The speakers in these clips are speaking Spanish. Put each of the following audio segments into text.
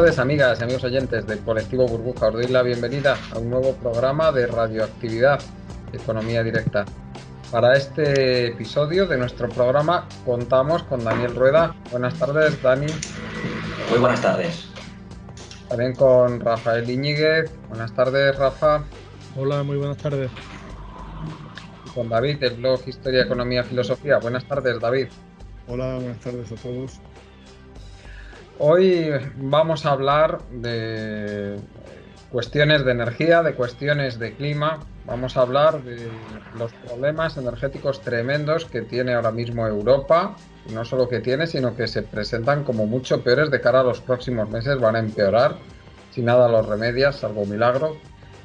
Tardes, amigas y amigos oyentes del colectivo Burbuja. Os doy la bienvenida a un nuevo programa de radioactividad, economía directa. Para este episodio de nuestro programa contamos con Daniel Rueda. Buenas tardes, Dani. Muy buenas tardes. También con Rafael Iñiguez. Buenas tardes, Rafa. Hola, muy buenas tardes. Y con David, del blog Historia, Economía, Filosofía. Buenas tardes, David. Hola, buenas tardes a todos. Hoy vamos a hablar de cuestiones de energía, de cuestiones de clima. Vamos a hablar de los problemas energéticos tremendos que tiene ahora mismo Europa. No solo que tiene, sino que se presentan como mucho peores de cara a los próximos meses. Van a empeorar si nada los remedias, salvo milagro.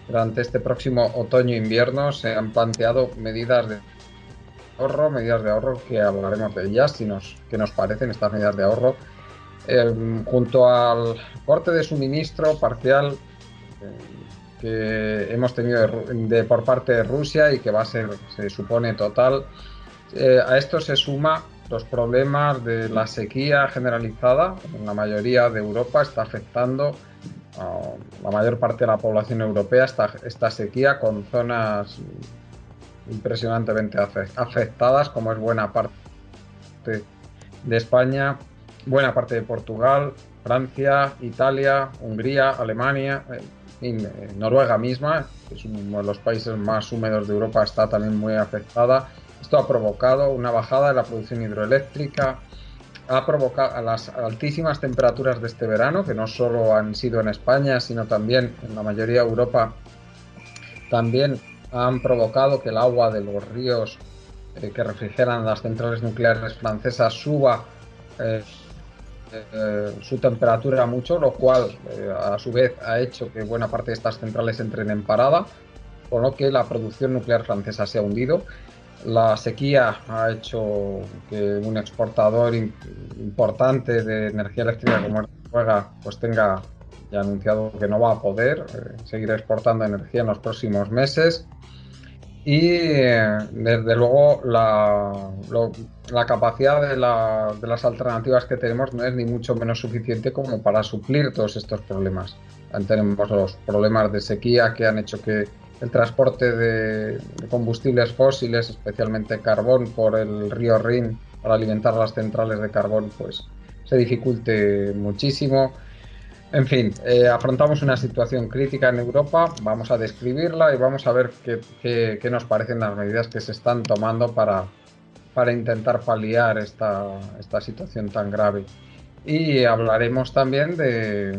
Durante este próximo otoño-invierno se han planteado medidas de ahorro, medidas de ahorro que hablaremos de ellas, si nos, qué nos parecen estas medidas de ahorro eh, junto al corte de suministro parcial eh, que hemos tenido de, por parte de Rusia y que va a ser, se supone, total, eh, a esto se suma los problemas de la sequía generalizada. En la mayoría de Europa, está afectando a la mayor parte de la población europea esta, esta sequía con zonas impresionantemente afectadas, como es buena parte de España, buena parte de Portugal, Francia, Italia, Hungría, Alemania, en Noruega misma, que es uno de los países más húmedos de Europa, está también muy afectada. Esto ha provocado una bajada de la producción hidroeléctrica, ha provocado las altísimas temperaturas de este verano, que no solo han sido en España, sino también en la mayoría de Europa, también han provocado que el agua de los ríos eh, que refrigeran las centrales nucleares francesas suba eh, eh, su temperatura mucho, lo cual eh, a su vez ha hecho que buena parte de estas centrales entren en parada, con lo que la producción nuclear francesa se ha hundido. La sequía ha hecho que un exportador importante de energía eléctrica como Noruega pues tenga ya anunciado que no va a poder eh, seguir exportando energía en los próximos meses y desde luego la, la capacidad de, la, de, las alternativas que tenemos no es ni mucho menos suficiente como para suplir todos estos problemas. Tenemos los problemas de sequía que han hecho que el transporte de combustibles fósiles, especialmente carbón, por el río Rin para alimentar las centrales de carbón, pues se dificulte muchísimo. En fin, eh, afrontamos una situación crítica en Europa, vamos a describirla y vamos a ver qué, qué, qué nos parecen las medidas que se están tomando para, para intentar paliar esta, esta, situación tan grave. Y hablaremos también de,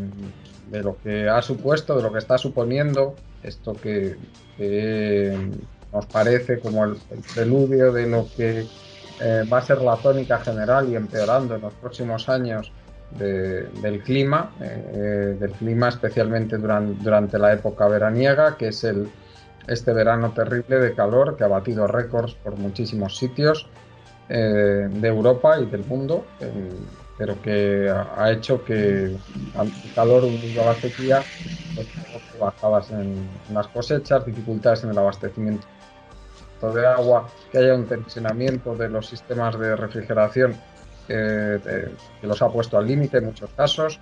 de, lo que ha supuesto, de lo que está suponiendo esto que, que nos parece como el, el, preludio de lo que eh, va a ser la tónica general y empeorando en los próximos años de, del clima, eh, del clima especialmente durante, durante, la época veraniega, que es el, este verano terrible de calor que ha batido récords por muchísimos sitios eh, de Europa y del mundo, eh, pero que ha hecho que el calor unido a la sequía, pues, bajadas en, en las cosechas, dificultades en el abastecimiento de agua, que haya un tensionamiento de los sistemas de refrigeración eh, que los ha puesto al límite en muchos casos.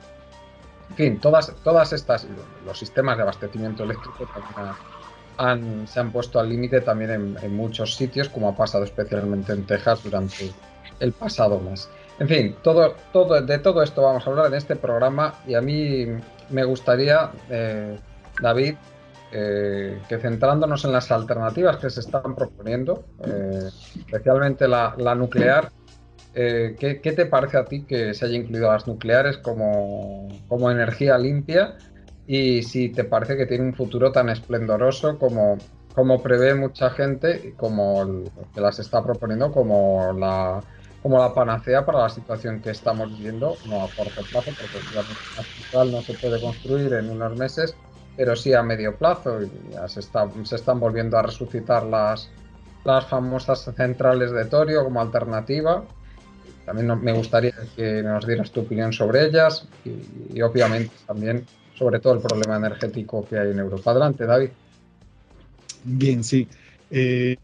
En fin, todas, todas estas, los sistemas de abastecimiento eléctrico también se han puesto al límite también en, muchos sitios, como ha pasado especialmente en Texas durante el pasado mes. En fin, todo, todo, de todo esto vamos a hablar en este programa y a mí me gustaría, eh, David, eh, que centrándonos en las alternativas que se están proponiendo, especialmente la, nuclear, ¿qué, te parece a ti que se haya incluido las nucleares como, como, energía limpia? Y si te parece que tiene un futuro tan esplendoroso como, como prevé mucha gente como que las está proponiendo como la como la panacea para la situación que estamos viviendo, no a corto plazo, porque la central no se puede construir en unos meses, pero sí a medio plazo. Y ya se, se están volviendo a resucitar las, las famosas centrales de torio como alternativa. También me gustaría que nos dieras tu opinión sobre ellas y, obviamente también sobre todo el problema energético que hay en Europa. Adelante, David. Bien, sí. Eh,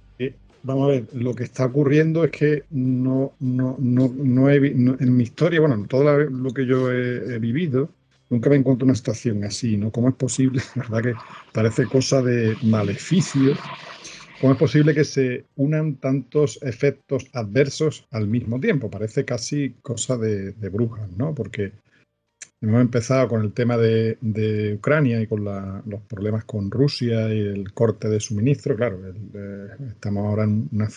Vamos a ver, lo que está ocurriendo es que no, no, no, no, he, en mi historia, bueno, en todo lo que yo he, vivido, nunca me encuentro una situación así, ¿no? ¿Cómo es posible? La verdad que parece cosa de maleficio. ¿Cómo es posible que se unan tantos efectos adversos al mismo tiempo? Parece casi cosa de, brujas, ¿no? Porque Hemos empezado con el tema de, Ucrania y con los problemas con Rusia y el corte de suministro. Claro, estamos ahora en una,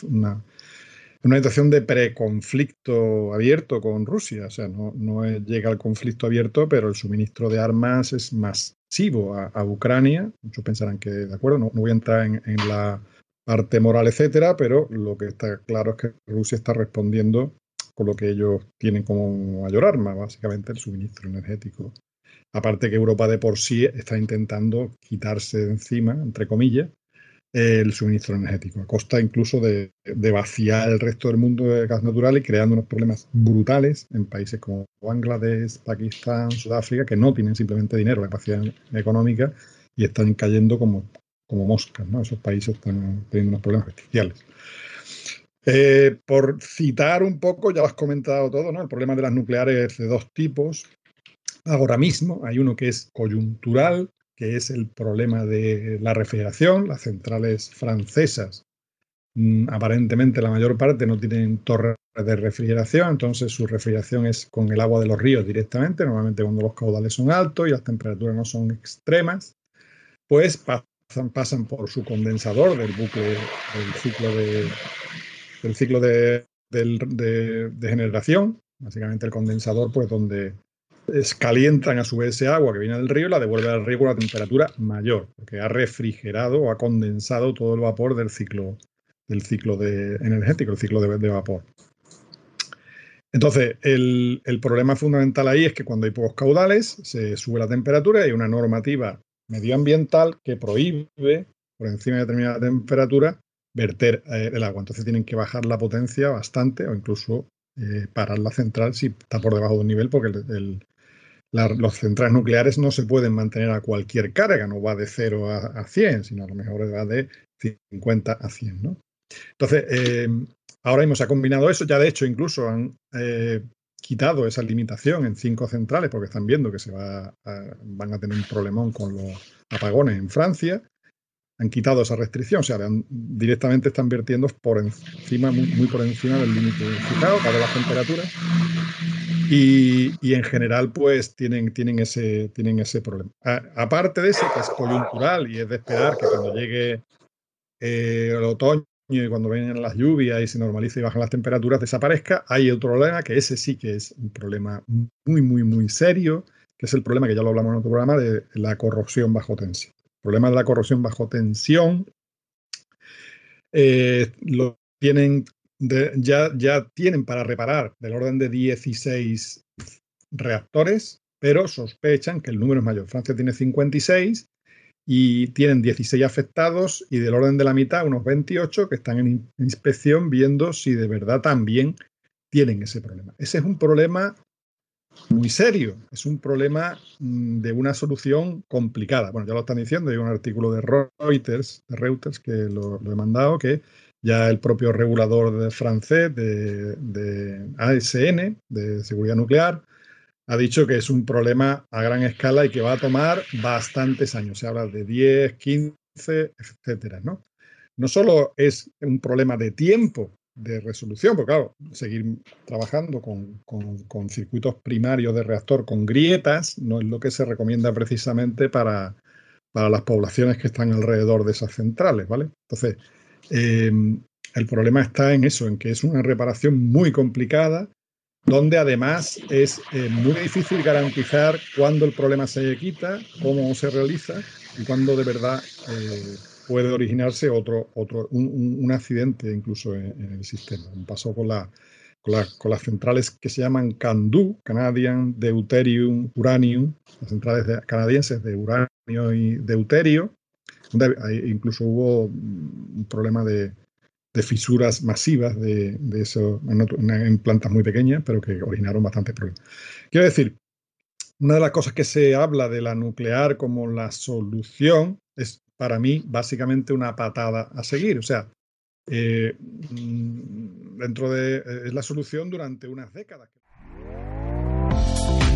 una, situación de preconflicto abierto con Rusia. O sea, no, llega el conflicto abierto, pero el suministro de armas es masivo a, Ucrania. Muchos pensarán que, de acuerdo, no, voy a entrar en, en la parte moral, etcétera, pero lo que está claro es que Rusia está respondiendo con lo que ellos tienen como mayor arma, básicamente el suministro energético. Aparte que Europa de por sí está intentando quitarse de encima, entre comillas, el suministro energético, a costa incluso de, vaciar el resto del mundo de gas natural y creando unos problemas brutales en países como Bangladesh, Pakistán, Sudáfrica, que no tienen simplemente dinero, la capacidad económica y están cayendo como, como moscas. ¿no? Esos países están teniendo unos problemas bestiales. Eh, por citar un poco, ya lo has comentado todo, ¿no? El problema de las nucleares es de dos tipos. Ahora mismo hay uno que es coyuntural, que es el problema de la refrigeración. Las centrales francesas, mm, aparentemente la mayor parte no tienen torres de refrigeración, entonces su refrigeración es con el agua de los ríos directamente, normalmente cuando los caudales son altos y las temperaturas no son extremas, pues pasan, pasan por su condensador del bucle del ciclo de, del ciclo de, generación, básicamente el condensador, pues donde calientan a su vez ese agua que viene del río y la devuelve al río a una temperatura mayor, porque ha refrigerado o ha condensado todo el vapor del ciclo, del ciclo energético, el ciclo de, vapor. Entonces, el, el, problema fundamental ahí es que cuando hay pocos caudales, se sube la temperatura y hay una normativa medioambiental que prohíbe, por encima de determinada temperatura, verter eh, el agua. Entonces tienen que bajar la potencia bastante o incluso eh, parar la central si está por debajo de un nivel, porque los centrales nucleares no se pueden mantener a cualquier carga, no va de 0 a, 100, sino a lo mejor va de 50 a 100. ¿no? Entonces, eh, ahora mismo se ha combinado eso, ya de hecho incluso han quitado esa limitación en cinco centrales porque están viendo que se va van a tener un problemón con los apagones en Francia han quitado esa restricción, o sea, directamente están vertiendo por encima, muy, por encima del límite fijado, para las temperaturas. Y, y, en general, pues tienen, tienen, ese, tienen ese problema. aparte de eso, que es coyuntural y es de esperar que cuando llegue eh, el otoño cuando vengan las lluvias y se normalice y bajan las temperaturas, desaparezca, hay otro problema que ese sí que es un problema muy, muy, muy serio, que es el problema que ya lo hablamos en otro programa de la corrosión bajo tensión problema de la corrosión bajo tensión, eh, lo tienen ya, ya tienen para reparar del orden de 16 reactores, pero sospechan que el número es mayor. Francia tiene 56 y tienen 16 afectados y del orden de la mitad, unos 28, que están en inspección viendo si de verdad también tienen ese problema. Ese es un problema muy serio, es un problema mm, de una solución complicada. Bueno, ya lo están diciendo, hay un artículo de Reuters, de Reuters que lo, he mandado, que ya el propio regulador de francés de, de, ASN, de seguridad nuclear, ha dicho que es un problema a gran escala y que va a tomar bastantes años. Se habla de 10, 15, etcétera, ¿no? No solo es un problema de tiempo de resolución, porque claro, seguir trabajando con, circuitos primarios de reactor con grietas no es lo que se recomienda precisamente para, para las poblaciones que están alrededor de esas centrales, ¿vale? Entonces, em, el problema está en eso, en que es una reparación muy complicada, donde además es eh, muy difícil garantizar cuándo el problema se quita, cómo se realiza y cuándo de verdad eh, puede originarse otro, otro un, accidente incluso en, el sistema. Pasó con, la, con, las centrales que se llaman CANDU, Canadian Deuterium Uranium, las centrales canadienses de uranio y deuterio, donde incluso hubo un problema de, fisuras masivas de, eso en, plantas muy pequeñas, pero que originaron bastantes problemas. Quiero decir, una de las cosas que se habla de la nuclear como la solución es para mí básicamente una patada a seguir. O sea, eh, mm, dentro de eh, es la solución durante unas décadas.